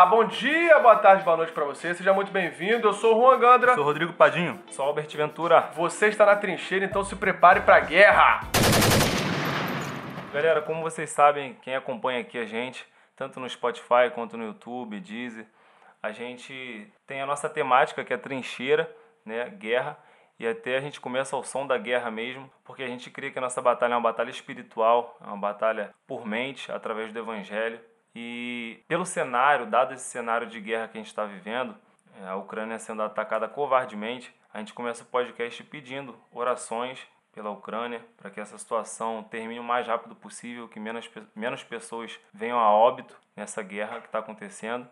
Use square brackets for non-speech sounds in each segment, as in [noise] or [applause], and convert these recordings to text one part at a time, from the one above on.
Olá, bom dia, boa tarde, boa noite pra você. Seja muito bem-vindo. Eu sou o Juan Gandra. Sou Rodrigo Padinho. Sou Albert Ventura. Você está na trincheira, então se prepare pra guerra. Galera, como vocês sabem, quem acompanha aqui a gente, tanto no Spotify quanto no YouTube, Deezer, a gente tem a nossa temática que é trincheira, né, guerra, e até a gente começa ao som da guerra mesmo, porque a gente crê que a nossa batalha é uma batalha espiritual, é uma batalha por mente, através do evangelho. E pelo cenário, dado esse cenário de guerra que a gente está vivendo, é, a Ucrânia sendo atacada covardemente, a gente começa o podcast pedindo orações pela Ucrânia para que essa situação termine o mais rápido possível, que menos, menos pessoas venham a óbito nessa guerra que está acontecendo.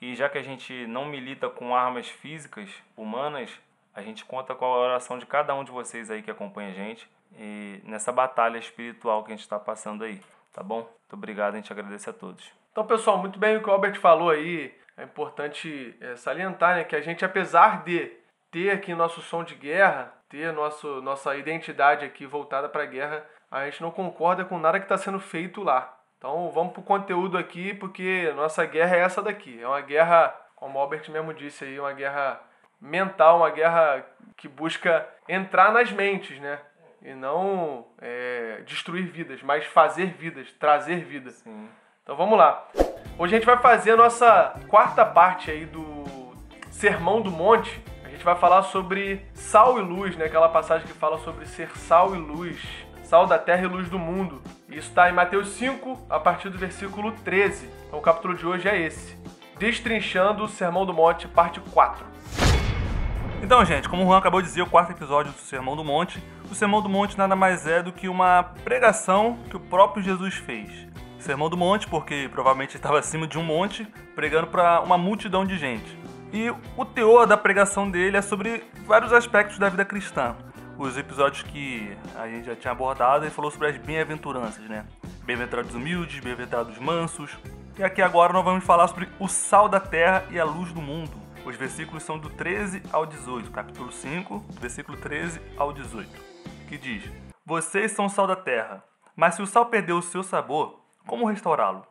E já que a gente não milita com armas físicas humanas, a gente conta com a oração de cada um de vocês aí que acompanha a gente e nessa batalha espiritual que a gente está passando aí, tá bom? Muito obrigado, a gente agradece a todos. Então, pessoal, muito bem o que o Albert falou aí. É importante é, salientar né, que a gente, apesar de ter aqui nosso som de guerra, ter nosso, nossa identidade aqui voltada para a guerra, a gente não concorda com nada que está sendo feito lá. Então vamos para o conteúdo aqui, porque nossa guerra é essa daqui. É uma guerra, como o Albert mesmo disse aí, uma guerra mental, uma guerra que busca entrar nas mentes, né? E não é, destruir vidas, mas fazer vidas, trazer vida. Sim. Então vamos lá. Hoje a gente vai fazer a nossa quarta parte aí do Sermão do Monte. A gente vai falar sobre sal e luz, né? Aquela passagem que fala sobre ser sal e luz. Sal da terra e luz do mundo. Isso está em Mateus 5, a partir do versículo 13. Então o capítulo de hoje é esse. Destrinchando o Sermão do Monte, parte 4. Então, gente, como o Juan acabou de dizer, o quarto episódio do Sermão do Monte, o Sermão do Monte nada mais é do que uma pregação que o próprio Jesus fez. Sermão do Monte, porque provavelmente estava acima de um monte, pregando para uma multidão de gente. E o teor da pregação dele é sobre vários aspectos da vida cristã. Os episódios que a gente já tinha abordado, ele falou sobre as bem-aventuranças, né? Bem-aventurados humildes, bem-aventurados mansos. E aqui agora nós vamos falar sobre o sal da terra e a luz do mundo. Os versículos são do 13 ao 18, capítulo 5, versículo 13 ao 18, que diz: Vocês são o sal da terra, mas se o sal perder o seu sabor, como restaurá-lo?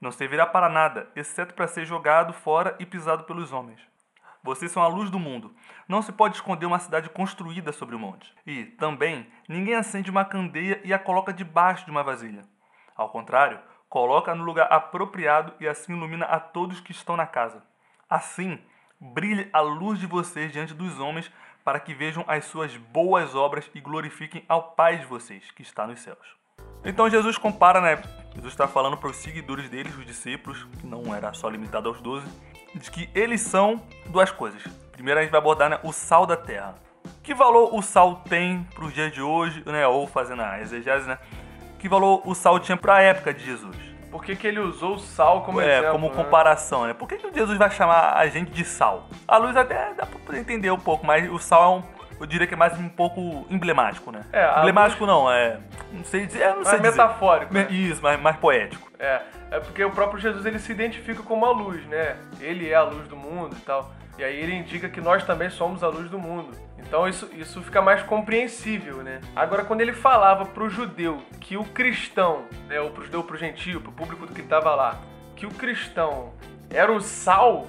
Não servirá para nada, exceto para ser jogado fora e pisado pelos homens. Vocês são a luz do mundo. Não se pode esconder uma cidade construída sobre o monte. E, também, ninguém acende uma candeia e a coloca debaixo de uma vasilha. Ao contrário, coloca no lugar apropriado e assim ilumina a todos que estão na casa. Assim, brilhe a luz de vocês diante dos homens, para que vejam as suas boas obras e glorifiquem ao Pai de vocês, que está nos céus. Então Jesus compara, né? Jesus está falando para os seguidores deles, os discípulos, que não era só limitado aos doze, de que eles são duas coisas. Primeiro a gente vai abordar né, o sal da terra. Que valor o sal tem para os dias de hoje, né? Ou fazendo a exegese, né? Que valor o sal tinha para a época de Jesus? Por que, que ele usou o sal como é, exemplo? como né? comparação, né? Por que, que Jesus vai chamar a gente de sal? A luz até dá pra poder entender um pouco, mas o sal é um, eu diria que é mais um pouco emblemático, né? É, emblemático não, é. Não sei dizer. Eu não sei dizer. metafórico. né? Isso, mais, mais poético. É, é porque o próprio Jesus ele se identifica como a luz, né? Ele é a luz do mundo e tal. E aí ele indica que nós também somos a luz do mundo. Então isso, isso fica mais compreensível, né? Agora, quando ele falava pro judeu que o cristão, né, ou pro judeu, pro gentio, pro público que tava lá, que o cristão era o sal,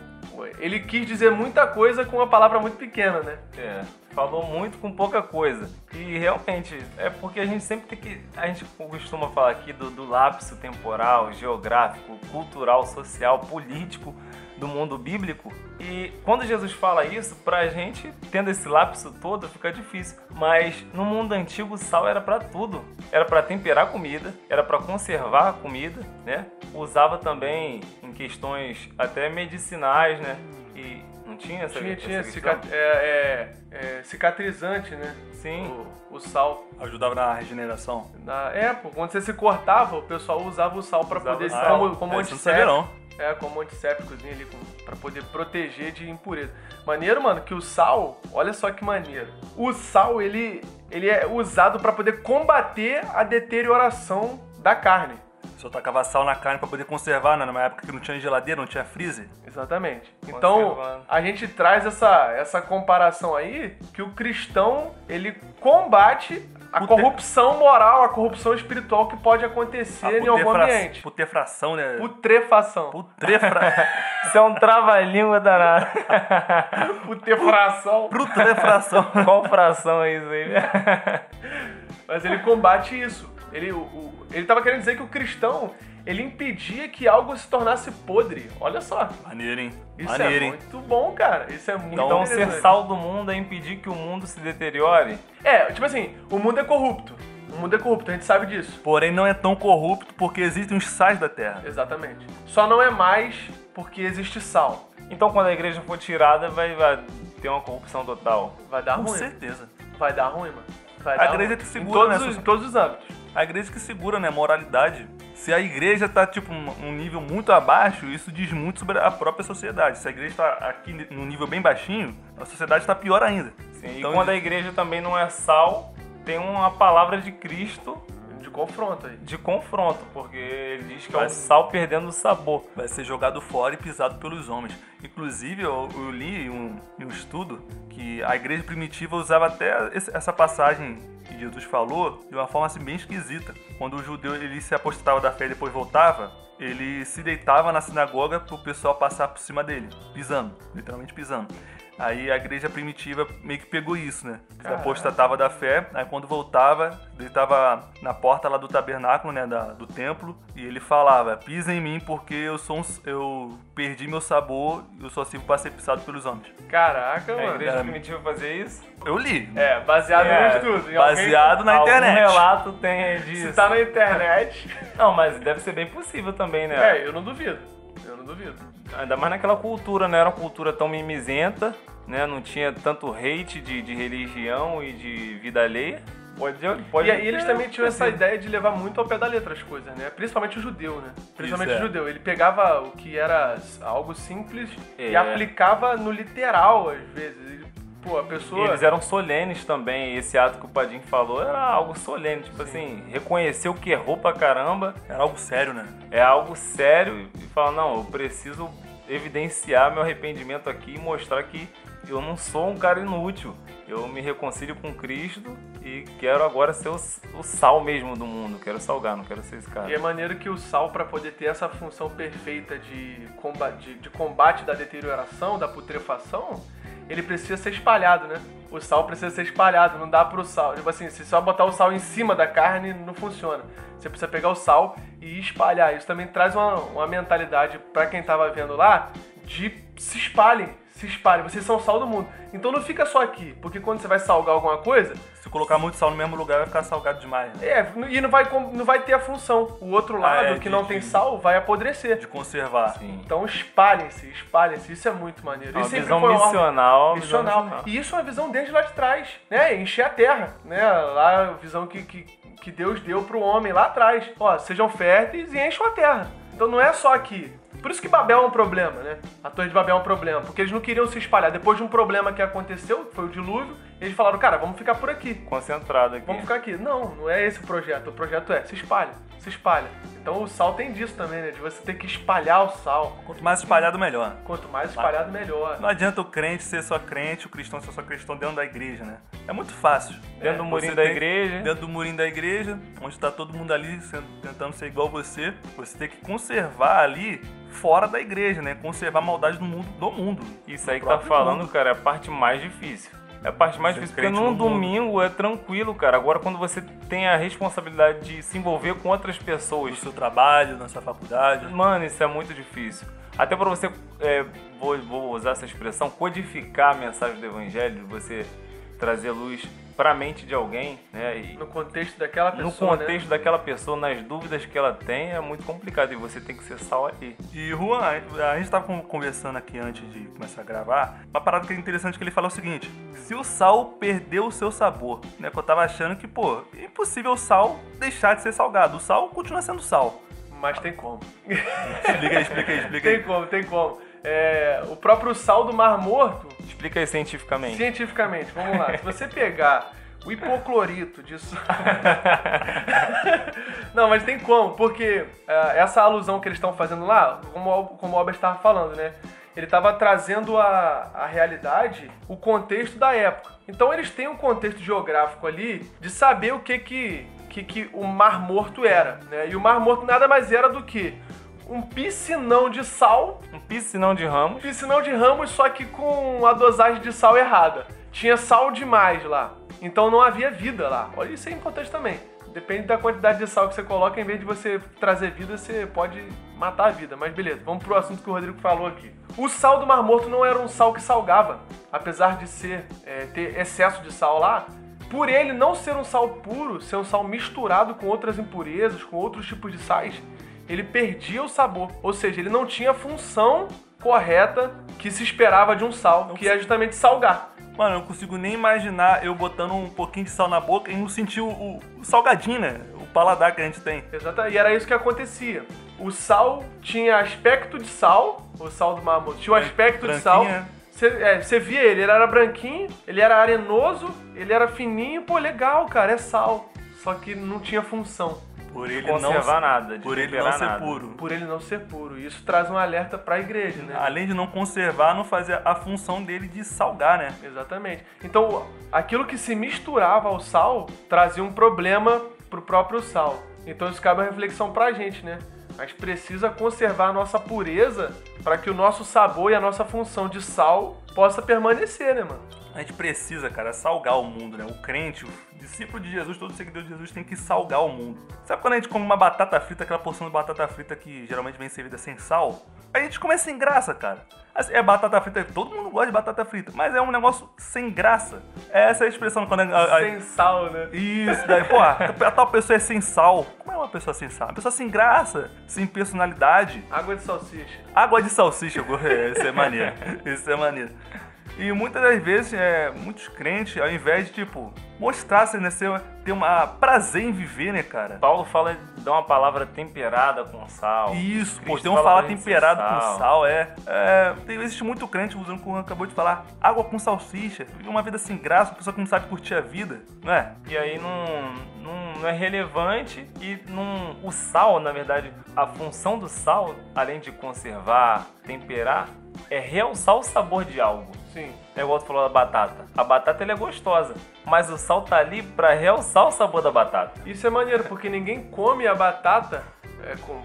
ele quis dizer muita coisa com uma palavra muito pequena, né? É, falou muito com pouca coisa. E realmente, é porque a gente sempre tem que. A gente costuma falar aqui do, do lapso temporal, geográfico, cultural, social, político do mundo bíblico. E quando Jesus fala isso, pra gente, tendo esse lapso todo, fica difícil. Mas no mundo antigo, o sal era pra tudo. Era pra temperar comida, era pra conservar a comida, né? Usava também em questões até medicinais, né? E não tinha essa Tinha, essa tinha cicat- é, é, é, cicatrizante, né? Sim. O, o sal. Ajudava na regeneração. Na, é, pô, quando você se cortava, o pessoal usava o sal pra Usava poder. sal. como como É, não sabia, antisséptico. não. É, como antissépticozinho ali, com, pra poder proteger de impureza. Maneiro, mano, que o sal, olha só que maneiro. O sal, ele, ele é usado pra poder combater a deterioração da carne. Só tacava sal na carne pra poder conservar, né? Numa época que não tinha geladeira, não tinha freezer. Exatamente. Então, a gente traz essa, essa comparação aí, que o cristão, ele combate A corrupção moral, a corrupção espiritual que pode acontecer a em algum ambiente. Putrefração, né? Putrefação. Putrefra... [laughs] Isso é um trava-língua danado. [laughs] Putrefração. Putrefração. [laughs] Qual fração é isso aí? Mas ele combate isso. Ele, o, o- ele tava querendo dizer que o cristão, ele impedia que algo se tornasse podre. Olha só. Maneiro, hein? Isso Maneiro, é muito bom, cara. Isso é muito Então ser sal do mundo é impedir que o mundo se deteriore? É, tipo assim, o mundo é corrupto. O mundo é corrupto, a gente sabe disso. Porém, não é tão corrupto porque existem os sais da terra. Exatamente. Só não é mais porque existe sal. Então quando a igreja for tirada, vai, vai ter uma corrupção total. Vai dar Com ruim. certeza. Vai dar ruim, mano. Vai A dar igreja ruim. em segura, todos, né, os, Sussu? em todos os âmbitos. A igreja que segura, né? Moralidade. Se a igreja tá, tipo, um nível muito abaixo, isso diz muito sobre a própria sociedade. Se a igreja tá aqui num nível bem baixinho, a sociedade tá pior ainda. Sim, Então, e quando a igreja também não é sal, tem uma palavra de Cristo confronto aí. de confronto, porque ele diz que é o sal perdendo o sabor. vai ser jogado fora e pisado pelos homens. Inclusive, eu, eu li em um, um estudo que a igreja primitiva usava até essa passagem que Jesus falou de uma forma assim bem esquisita. Quando o judeu ele se apostava da fé e depois voltava, ele se deitava na sinagoga pro pessoal passar por cima dele, pisando, literalmente pisando. Aí a igreja primitiva meio que pegou isso, né? Caraca. apostatava da fé, aí quando voltava, ele tava na porta lá do tabernáculo, né, da- do templo, e ele falava: "Pisa em mim porque eu sou um- eu perdi meu sabor, eu só sirvo para ser pisado pelos homens". Caraca, A mano. igreja Era- primitiva fazia isso? Eu li. É, baseado É, no estudo. baseado na Algum internet. relato tem alguém- disso. Se tá na internet. Não, mas deve ser bem possível também, né? É, eu não duvido. Eu não duvido. Ainda mais naquela cultura, não era uma cultura tão mimizenta, né? Não tinha tanto hate de, de religião e de vida alheia. Pode, pode E aí eles também tinham essa ideia de levar muito ao pé da letra as coisas, né? Principalmente o judeu, né? Principalmente Isso, é. o judeu. Ele pegava o que era algo simples e É. aplicava no literal, às vezes. Pô, a pessoa... Eles eram solenes também. Esse ato que o Padim falou era algo solene. Tipo assim, reconheceu que errou pra caramba, Era algo sério, né? é algo sério e fala, não, eu preciso evidenciar meu arrependimento aqui e mostrar que eu não sou um cara inútil. Eu me reconcilio com Cristo e quero agora ser o, o sal mesmo do mundo. Quero salgar, não quero ser esse cara. E é maneiro que o sal, para poder ter essa função perfeita de combate, de, de combate da deterioração, da putrefação, ele precisa ser espalhado, né? O sal precisa ser espalhado, não dá pro sal. Tipo assim, se só botar o sal em cima da carne, não funciona. Você precisa pegar o sal e espalhar. Isso também traz uma, uma mentalidade para quem tava vendo lá de se espalhem, se espalhem. Vocês são o sal do mundo. Então não fica só aqui, porque quando você vai salgar alguma coisa, Se colocar muito sal no mesmo lugar, vai ficar salgado demais, né? é, e não vai, não vai ter a função. O outro lado, é, que de- não tem de- sal, vai apodrecer. De conservar. Sim. Então espalhem-se, espalhem-se. Isso é muito maneiro. É uma Isso visão foi uma missional. visão missional. missional. E isso é uma visão desde lá de trás, né? Encher a terra, né? Lá a visão que, que, que Deus deu pro homem lá atrás. Ó, sejam férteis e encham a terra. Então não é só aqui. Por isso que Babel é um problema, né? A Torre de Babel é um problema, porque eles não queriam se espalhar. Depois de um problema que aconteceu, que foi o dilúvio, eles falaram, cara, vamos ficar por aqui. Concentrado aqui. Vamos ficar aqui. Não, não é esse o projeto. O projeto é se espalha, se espalha. Então o sal tem disso também, né? De você ter que espalhar o sal. Quanto mais espalhado, melhor. Quanto mais espalhado, melhor. Não adianta o crente ser só crente, o cristão ser só cristão dentro da igreja, né? É muito fácil. Dentro do murinho da tem- igreja. Dentro do murinho da igreja, onde está todo mundo ali sendo- tentando ser igual você, você tem que conservar ali fora da igreja, né? Conservar a maldade do mundo, do mundo. Isso aí que tá falando, mundo. cara, é a parte mais difícil. É a parte mais difícil, porque num no domingo é tranquilo, cara. Agora, quando você tem a responsabilidade de se envolver com outras No pessoas, seu trabalho, na sua faculdade. mano, isso é muito difícil. Até pra você, é, vou, vou usar essa expressão, codificar a mensagem do evangelho, você trazer luz pra mente de alguém, né? E No contexto daquela pessoa, no contexto daquela pessoa, nas dúvidas que ela tem, é muito complicado. E você tem que ser sal ali. E Juan, a gente tava con- conversando aqui antes de começar a gravar, uma parada que é interessante que ele falou o seguinte: se o sal perdeu o seu sabor, né? Que eu tava achando que, pô, é impossível o sal deixar de ser salgado. O sal continua sendo sal. né? Mas tem como. Explica aí, explica aí, explica aí. Tem como, tem como. É, o próprio sal do Mar Morto, Explica aí cientificamente. cientificamente, vamos lá. Se você pegar o hipoclorito disso. [laughs] Não, mas tem como, porque é, essa alusão que eles estão fazendo lá, como, o- como o Albert estava falando, né? Ele estava trazendo a, a realidade, o contexto da época. Então eles têm um contexto geográfico ali de saber o que que, que, que o Mar Morto era, né? E o Mar Morto nada mais era do que um piscinão de sal, Um piscinão de ramos. piscinão de ramos, só que com a dosagem de sal errada. Tinha sal demais lá. Então não havia vida lá. Olha, isso é importante também. Depende da quantidade de sal que você coloca, em vez de você trazer vida, você pode matar a vida. Mas beleza, vamos pro assunto que o Rodrigo falou aqui. O sal do Mar Morto não era um sal que salgava, apesar de ser é, ter excesso de sal lá. Por ele não ser um sal puro, ser um sal misturado com outras impurezas, com outros tipos de sais, ele perdia o sabor. Ou seja, ele não tinha a função correta que se esperava de um sal, que é justamente salgar. Mano, eu não consigo nem imaginar eu botando um pouquinho de sal na boca e não sentir o, o- o salgadinho, né? O paladar que a gente tem. Exato, e era isso que acontecia. O sal tinha aspecto de sal, o sal do Mar Morto tinha um aspecto de sal. Branquinha. Você é, você via ele, ele era branquinho, ele era arenoso, ele era fininho, pô, legal, cara, é sal. Só que não tinha função, Por ele Conservar não, nada, de Por ele não ser nada. puro. por ele não ser puro. E isso traz um alerta pra igreja, né? Além de não conservar, não fazer a função dele de salgar, né? Exatamente. Então, aquilo que se misturava ao sal trazia um problema pro próprio sal. Então, isso cabe uma reflexão pra gente, né? A gente precisa conservar a nossa pureza para que o nosso sabor e a nossa função de sal possa permanecer, né, mano? A gente precisa, cara, salgar o mundo, né? O crente, o discípulo de Jesus, todo seguidor de Jesus tem que salgar o mundo. Sabe quando a gente come uma batata frita, aquela porção de batata frita que geralmente vem servida sem sal? A gente come sem graça, cara. Assim, é batata frita, todo mundo gosta de batata frita, mas é um negócio sem graça. Essa é a expressão quando a, a- Sem sal, né? Isso, daí, pô, a, tal pessoa é sem sal. Como é uma pessoa sem sal? Uma pessoa sem graça, sem personalidade. Água de salsicha. Água de salsicha, é, [laughs] isso é maneiro. Isso é maneiro. E muitas das vezes, é, muitos crentes, ao invés de, tipo, mostrar-se, né, ser, ter uma prazer em viver, né, cara? Paulo fala de dar uma palavra temperada com sal. Isso, pô, tem um fala temperado com sal, é. é tem, existe muito crente usando como acabou de falar, água com salsicha, vive uma vida sem graça, uma pessoa que não sabe curtir a vida, não é? E aí não, não, não é relevante e não, o sal, na verdade, a função do sal, além de conservar, temperar, é realçar o sabor de algo. Sim. É igual tu falou da batata. A batata ela é gostosa, mas o sal tá ali pra realçar o sabor da batata. Isso é maneiro, porque ninguém come a batata é, com.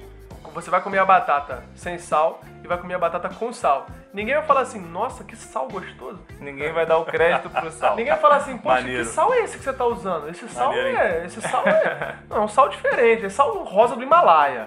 Você vai comer a batata sem sal e vai comer a batata com sal. Ninguém vai falar assim, nossa, que sal gostoso. Ninguém vai dar o crédito pro sal. Ninguém vai falar assim, poxa, Maneiro. que sal é esse que você tá usando? Esse sal Maneiro, hein? é. Esse sal é. Não, é um sal diferente, é sal rosa do Himalaia.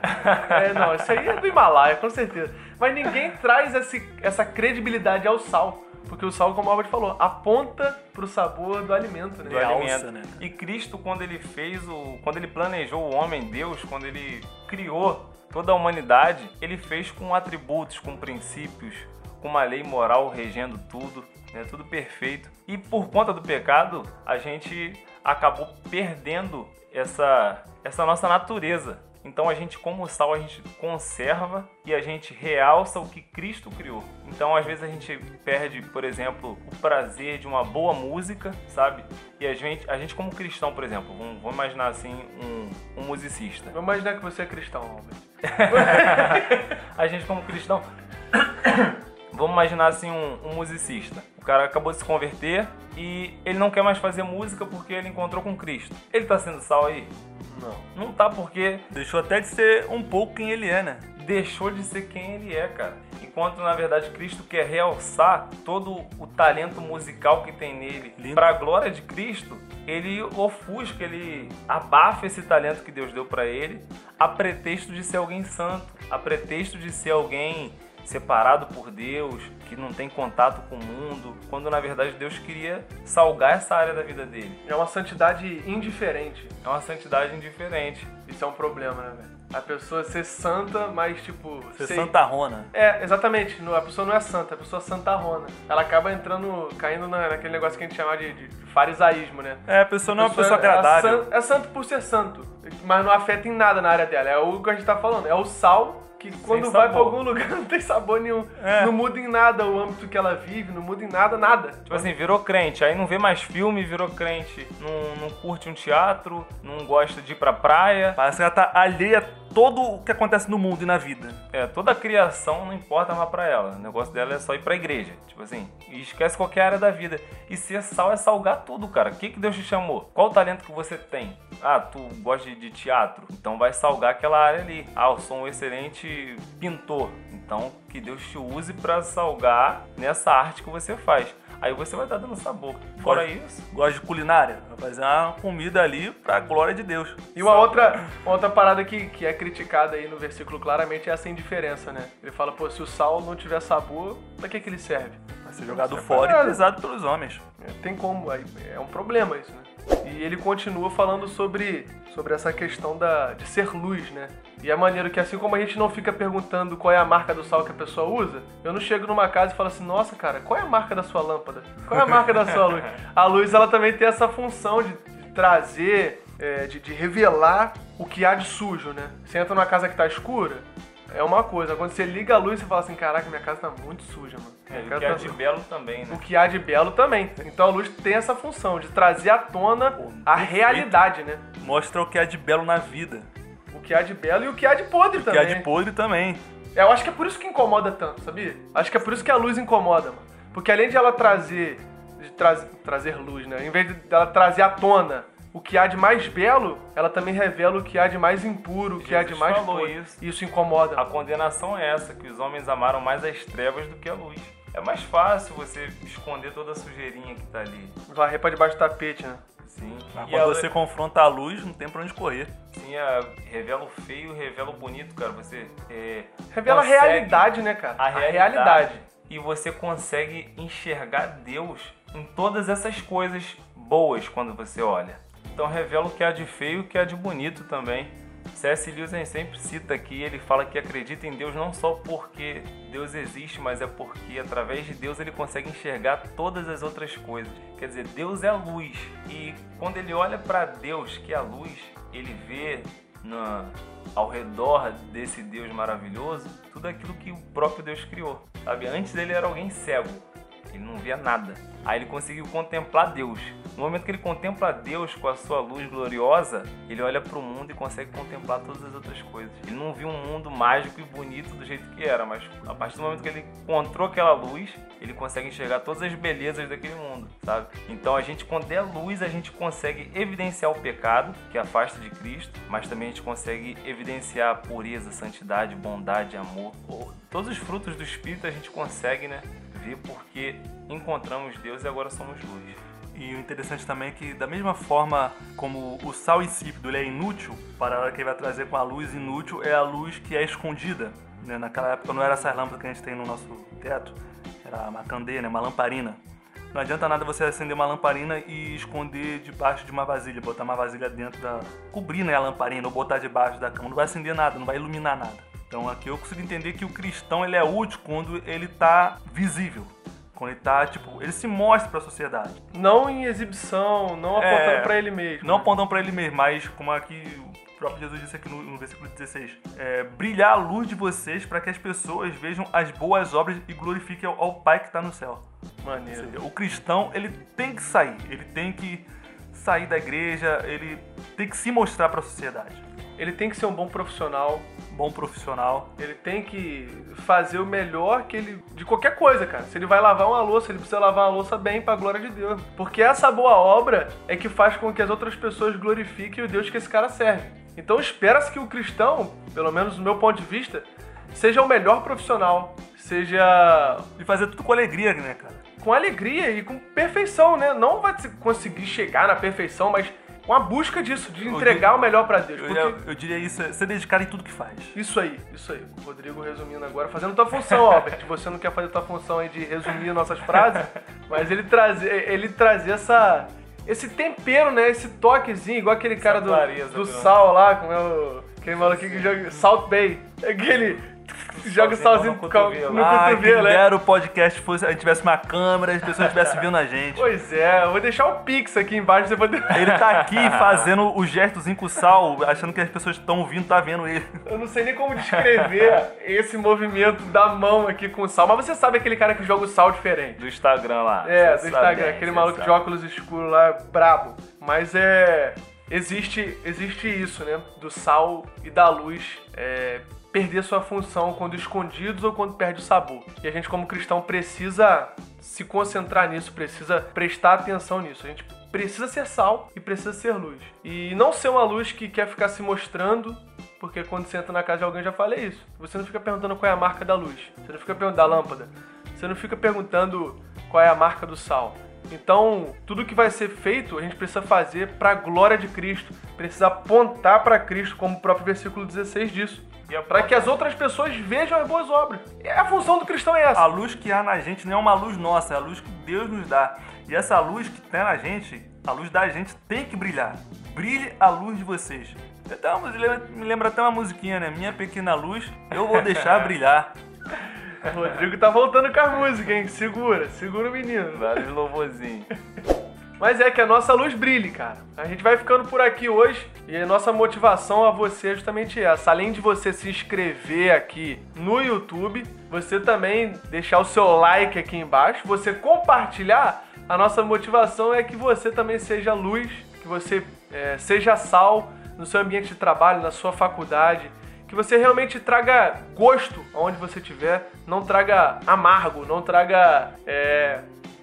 É, não, isso aí é do Himalaia, com certeza. Mas ninguém traz esse, essa credibilidade ao sal. Porque o sal, como o Albert falou, aponta pro sabor do alimento, né? do alimento. né? E Cristo, quando ele fez o. Quando ele planejou o homem, Deus, quando ele criou toda a humanidade, ele fez com atributos, com princípios, com uma lei moral regendo tudo, né? Tudo perfeito. E por conta do pecado, a gente acabou perdendo essa, essa nossa natureza. Então a gente, como sal, a gente conserva e a gente realça o que Cristo criou. Então às vezes a gente perde, por exemplo, o prazer de uma boa música, sabe? E a gente, a gente como cristão, por exemplo, vamos, vamos imaginar assim um, um musicista. Vamos imaginar que você é cristão, Albert. [laughs] A gente como cristão, vamos imaginar assim um, um musicista. O cara acabou de se converter e ele não quer mais fazer música porque ele encontrou com Cristo. Ele tá sendo sal aí? Não. Não tá porque Deixou até de ser um pouco quem ele é, né? deixou de ser quem ele é, cara. Enquanto na verdade Cristo quer realçar todo o talento musical que tem nele para a glória de Cristo, ele ofusca, ele abafa esse talento que Deus deu para ele, a pretexto de ser alguém santo, a pretexto de ser alguém separado por Deus, que não tem contato com o mundo, quando na verdade Deus queria salgar essa área da vida dele. É uma santidade indiferente. É uma santidade indiferente. Isso é um problema, né, velho? A pessoa ser santa, mas tipo. Ser ser- Santa Rona. É, exatamente. A pessoa não é santa, a pessoa é santarrona. Ela acaba entrando, caindo na- naquele negócio que a gente chama de, de farisaísmo, né? É, a pessoa não é uma pessoa é- é agradável. san- É, santo por ser santo, mas não afeta em nada na área dela. É o que a gente tá falando. É o sal que quando vai pra algum [laughs] lugar não tem sabor nenhum. É. Não muda em nada o âmbito que ela vive, não muda em nada, nada. Tipo assim, virou crente, aí não vê mais filme, virou crente, não, não curte um teatro, não gosta de ir pra praia. Parece que ela tá alheia todo o que acontece no mundo e na vida. É, toda a criação não importa mais pra ela. O negócio dela é só ir pra igreja. Tipo assim, e esquece qualquer área da vida. E ser sal é salgar tudo, cara. O que, que Deus te chamou? Qual o talento que você tem? Ah, tu gosta de, de teatro? Então vai salgar aquela área ali. Ah, eu sou um excelente pintor. Então que Deus te use pra salgar nessa arte que você faz. Aí você vai estar dando sabor. Fora Gosto- isso, Gosta de culinária? Vai fazer uma comida ali pra glória de Deus. E uma outra, uma outra parada que, que é criticada aí no versículo claramente é essa indiferença, né? Ele fala, pô, se o sal não tiver sabor, pra que, que ele serve? Vai ser jogado é fora e pisado pelos homens. É, Tem como, aí é um problema isso, né? E ele continua falando sobre, sobre essa questão da, de ser luz, né? E é maneiro que assim como a gente não fica perguntando qual é a marca do sal que a pessoa usa, eu não chego numa casa e falo assim, nossa cara, qual é a marca da sua lâmpada? Qual é a marca da sua luz? [laughs] A luz ela também tem essa função de, de trazer, é, de, de revelar o que há de sujo, né? Você entra numa casa que tá escura, é uma coisa. Quando você liga a luz, você fala assim, caraca, minha casa tá muito suja, mano. é, o que é tá de belo também, né? o que há de belo também. Então a luz tem essa função de trazer à tona a perfeito. realidade, né? Mostra o que há de belo na vida. O que há de belo e o que há de podre O que também. há de podre também. Eu acho que é por isso que incomoda tanto, sabia? Acho que é por isso que a luz incomoda, mano. Porque além de ela trazer. De traz- trazer luz, né? Em vez de dela trazer à tona o que há de mais belo, ela também revela o que há de mais impuro, o que há de Jesus mais falou podre. isso. Isso incomoda. A condenação é essa, que os homens amaram mais as trevas do que a luz. É mais fácil você esconder toda a sujeirinha que tá ali. Varrer pra debaixo do tapete, né? Sim. Mas E quando a- você confronta a luz, não tem pra onde correr. Sim, a- revela o feio, revela o bonito, cara. Você é, Revela a realidade, né, cara? A realidade. E você consegue enxergar Deus em todas essas coisas boas quando você olha. Então revela o que há de feio e o que há de bonito também. C.S. Lewis sempre cita aqui, ele fala que acredita em Deus não só porque Deus existe, mas é porque através de Deus ele consegue enxergar todas as outras coisas. Quer dizer, Deus é luz. E quando ele olha para Deus, que é a luz, ele vê na, ao redor desse Deus maravilhoso tudo aquilo que o próprio Deus criou. Sabe? Antes ele era alguém cego, ele não via nada. Aí ele conseguiu contemplar Deus. No momento que ele contempla Deus com a sua luz gloriosa, ele olha para o mundo e consegue contemplar todas as outras coisas. Ele não viu um mundo mágico e bonito do jeito que era, mas a partir do momento que ele encontrou aquela luz, ele consegue enxergar todas as belezas daquele mundo, sabe? Então a gente, quando é luz, a gente consegue evidenciar o pecado, que afasta de Cristo, mas também a gente consegue evidenciar a pureza, santidade, bondade, amor. Todos os frutos do Espírito a gente consegue, né? Ver porque encontramos Deus e agora somos luz. E o interessante também é que, da mesma forma como o sal insípido ele é inútil, para a hora que ele vai trazer com a luz inútil, é a luz que é escondida. Né? Naquela época não era essas lâmpadas que a gente tem no nosso teto, era uma candeia, né? uma lamparina. Não adianta nada você acender uma lamparina e esconder debaixo de uma vasilha, botar uma vasilha dentro da. cobrir né, a lamparina ou botar debaixo da cama. Não vai acender nada, não vai iluminar nada. Então aqui eu consigo entender que o cristão ele é útil quando ele tá visível. Quando ele tá, tipo, ele se mostra pra sociedade. Não em exibição, não É, apontando pra ele mesmo. Não apontam pra ele mesmo, mas como aqui o próprio Jesus disse aqui no, no versículo 16, é, brilhar a luz de vocês para que as pessoas vejam as boas obras e glorifiquem ao, ao Pai que está no céu. Maneiro. seja, o cristão ele tem que sair, ele tem que sair da igreja, ele tem que se mostrar para a sociedade. Ele tem que ser um bom profissional, Bom profissional. ele tem que fazer o melhor que ele. de qualquer coisa, cara. Se ele vai lavar uma louça, ele precisa lavar uma louça bem pra glória de Deus. Porque essa boa obra é que faz com que as outras pessoas glorifiquem o Deus que esse cara serve. Então espera-se que o cristão, pelo menos do meu ponto de vista, seja o melhor profissional, seja E fazer tudo com alegria, né, cara? com alegria e com perfeição, né? Não vai conseguir chegar na perfeição, mas com a busca disso, de entregar o melhor pra Deus. Eu, Porque eu- eu diria isso, é ser dedicado em tudo que faz. Isso aí, isso aí. O Rodrigo resumindo agora, fazendo tua função, Albert. Você não quer fazer tua função aí de resumir nossas frases, [laughs] mas ele trazer, ele trazer essa, esse tempero, né? Esse toquezinho, igual aquele cara do, clareza, do sal lá, como é o. Aquele maluco que joga. Salt Bay. Aquele. [laughs] Joga salzinho Salzinho no cotovelo. no ah, cotovelo, quem né? dera o podcast fosse, a gente tivesse uma câmera, as pessoas estivessem vendo a gente. Pois é, eu vou deixar o Pix aqui embaixo, você pode. Ele tá aqui [laughs] fazendo o gestozinho com o sal, achando que as pessoas estão ouvindo tá vendo ele. Eu não sei nem como descrever [laughs] esse movimento da mão aqui com o sal, mas você sabe aquele cara que joga o sal diferente. Do Instagram lá. É, Você do Instagram, bem, aquele você maluco de sabe. óculos escuros lá, brabo. Mas é. existe, existe isso, né? Do sal e da luz é, perder sua função quando escondidos ou quando perde o sabor. E a gente, como cristão, precisa se concentrar nisso, precisa prestar atenção nisso. A gente precisa ser sal e precisa ser luz. E não ser uma luz que quer ficar se mostrando, porque quando você entra na casa de alguém, já falei isso. Você não fica perguntando qual é a marca da luz, você não fica perguntando da lâmpada, você não fica perguntando qual é a marca do sal. Então, tudo que vai ser feito, a gente precisa fazer para a glória de Cristo, precisa apontar para Cristo, como o próprio versículo 16 diz. Para que as outras pessoas vejam as boas obras. E a função do cristão é essa. A luz que há na gente não é uma luz nossa, é a luz que Deus nos dá. E essa luz que tem na gente, a luz da gente tem que brilhar. Brilhe a luz de vocês. Então, me lembra até uma musiquinha, né? Minha pequena luz, eu vou deixar [laughs] brilhar. Rodrigo tá voltando com a música, hein? Segura, segura o menino. Vários louvorzinhos. Mas é que a nossa luz brilhe, cara. A gente vai ficando por aqui hoje e a nossa motivação a você é justamente essa. Além de você se inscrever aqui no YouTube, você também deixar o seu like aqui embaixo, você compartilhar. A nossa motivação é que você também seja luz, que você é, seja sal no seu ambiente de trabalho, na sua faculdade, que você realmente traga gosto aonde você estiver, não traga amargo, não traga é,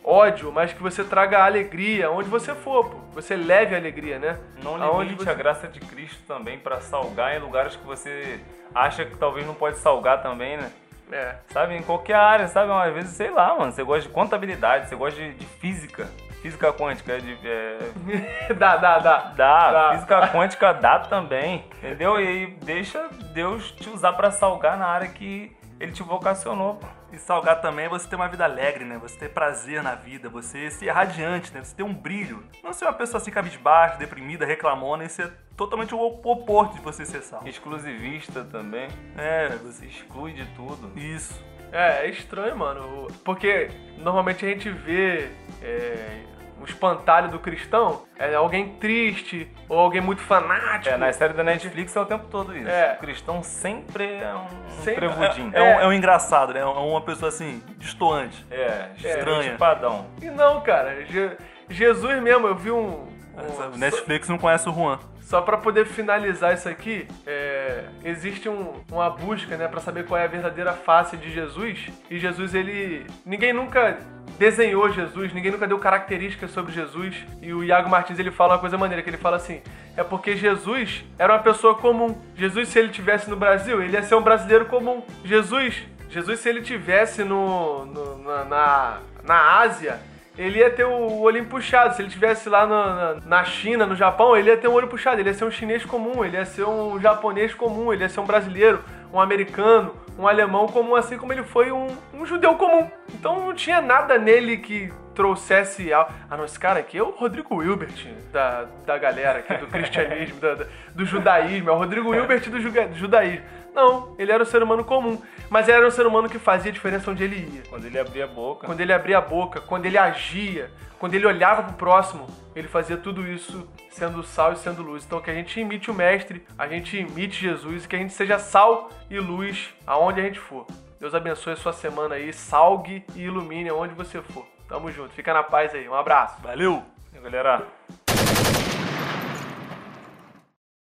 ódio, mas que você traga alegria onde você for, pô. Você leve a alegria, né? Não limite você... a graça de Cristo também para salgar em lugares que você acha que talvez não pode salgar também, né? É. Sabe, em qualquer área, sabe? Às vezes, sei lá, mano, você gosta de contabilidade, você gosta de, de física. Física quântica é de. É... [laughs] dá, dá, dá, dá. Dá. Física quântica dá também. Entendeu? E deixa Deus te usar para salgar na área que ele te vocacionou, pô. E salgar também é você ter uma vida alegre, né? Você ter prazer na vida, você ser radiante, né? Você ter um brilho. Não ser uma pessoa assim cabisbaixa, deprimida, reclamona e ser totalmente o oposto de você ser sal. Exclusivista também. É, você exclui de tudo. Isso. É, é estranho, mano. Porque normalmente a gente vê é, o espantalho do cristão é alguém triste ou alguém muito fanático. É, na série da Netflix é o tempo todo isso. É. O cristão sempre é um sempre, prevudinho. É, é, um, é um engraçado, né? É uma pessoa assim, destoante. É, estranha. Padrão. E não, cara. Je Jesus mesmo, eu vi um. um Netflix não conhece o Juan. Só para poder finalizar isso aqui, é, existe um, uma busca, né, para saber qual é a verdadeira face de Jesus. E Jesus, ele, ninguém nunca desenhou Jesus, ninguém nunca deu características sobre Jesus. E o Iago Martins ele fala uma coisa maneira, que ele fala assim: é porque Jesus era uma pessoa comum. Jesus, se ele tivesse no Brasil, ele ia ser um brasileiro comum. Jesus, Jesus se ele tivesse no, no na, na, na Ásia, ele ia ter o olho puxado. Se ele tivesse lá na, na, China, no Japão, ele ia ter o olho puxado. Ele ia ser um chinês comum, ele ia ser um japonês comum, ele ia ser um brasileiro, um americano, um alemão comum, assim como ele foi um, um judeu comum. Então não tinha nada nele que trouxesse. Ah, não, esse cara aqui é o Rodrigo Hilbert da, da galera aqui, do [laughs] cristianismo, da, do judaísmo. É o Rodrigo Hilbert do, do judaísmo. Não, ele era um ser humano comum. Mas ele era um ser humano que fazia diferença onde ele ia. Quando ele abria a boca. Quando ele abria a boca, quando ele agia, quando ele olhava pro próximo, ele fazia tudo isso sendo sal e sendo luz. Então que a gente imite o Mestre, a gente imite Jesus e que a gente seja sal e luz aonde a gente for. Deus abençoe a sua semana aí, salgue e ilumine aonde você for. Tamo junto, fica na paz aí, um abraço. Valeu! galera.